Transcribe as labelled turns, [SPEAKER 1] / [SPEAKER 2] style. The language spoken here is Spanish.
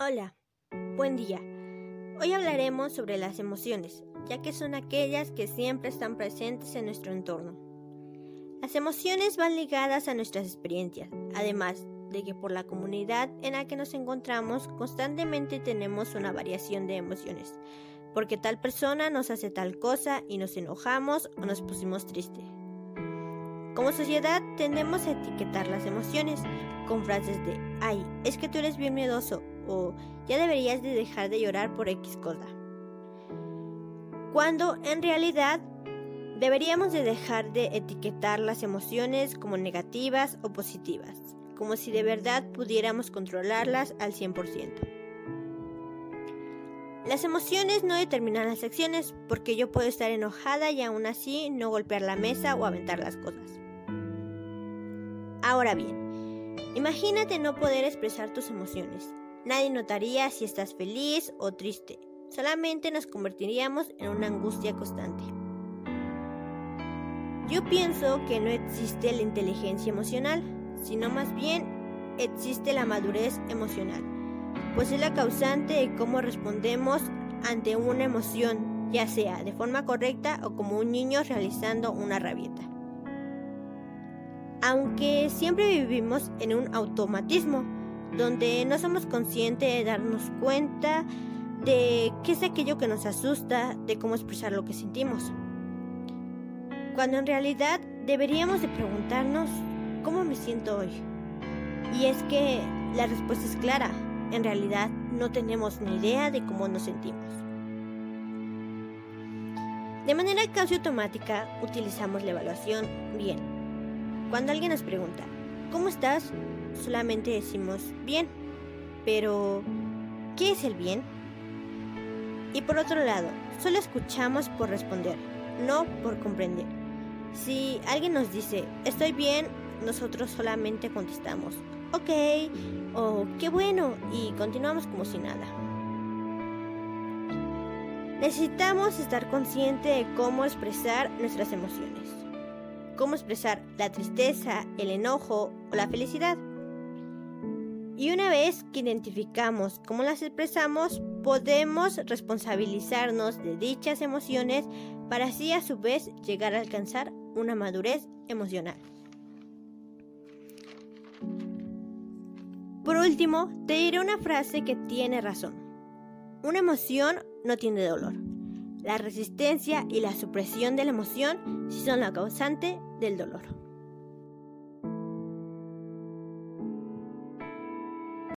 [SPEAKER 1] Hola, buen día. Hoy hablaremos sobre las emociones, ya que son aquellas que siempre están presentes en nuestro entorno. Las emociones van ligadas a nuestras experiencias, además de que por la comunidad en la que nos encontramos constantemente tenemos una variación de emociones, porque tal persona nos hace tal cosa y nos enojamos o nos pusimos tristes. Como sociedad tendemos a etiquetar las emociones con frases de, ay, es que tú eres bien miedoso o ya deberías de dejar de llorar por X cosa. Cuando en realidad deberíamos de dejar de etiquetar las emociones como negativas o positivas, como si de verdad pudiéramos controlarlas al 100%. Las emociones no determinan las acciones porque yo puedo estar enojada y aún así no golpear la mesa o aventar las cosas. Ahora bien, imagínate no poder expresar tus emociones. Nadie notaría si estás feliz o triste. Solamente nos convertiríamos en una angustia constante. Yo pienso que no existe la inteligencia emocional, sino más bien existe la madurez emocional, pues es la causante de cómo respondemos ante una emoción, ya sea de forma correcta o como un niño realizando una rabieta aunque siempre vivimos en un automatismo, donde no somos conscientes de darnos cuenta de qué es aquello que nos asusta, de cómo expresar lo que sentimos. Cuando en realidad deberíamos de preguntarnos cómo me siento hoy. Y es que la respuesta es clara, en realidad no tenemos ni idea de cómo nos sentimos. De manera casi automática utilizamos la evaluación bien cuando alguien nos pregunta, ¿cómo estás? Solamente decimos bien. Pero, ¿qué es el bien? Y por otro lado, solo escuchamos por responder, no por comprender. Si alguien nos dice, estoy bien, nosotros solamente contestamos, ok, o qué bueno, y continuamos como si nada. Necesitamos estar conscientes de cómo expresar nuestras emociones cómo expresar la tristeza, el enojo o la felicidad. Y una vez que identificamos cómo las expresamos, podemos responsabilizarnos de dichas emociones para así a su vez llegar a alcanzar una madurez emocional. Por último, te diré una frase que tiene razón. Una emoción no tiene dolor. La resistencia y la supresión de la emoción son la causante del dolor.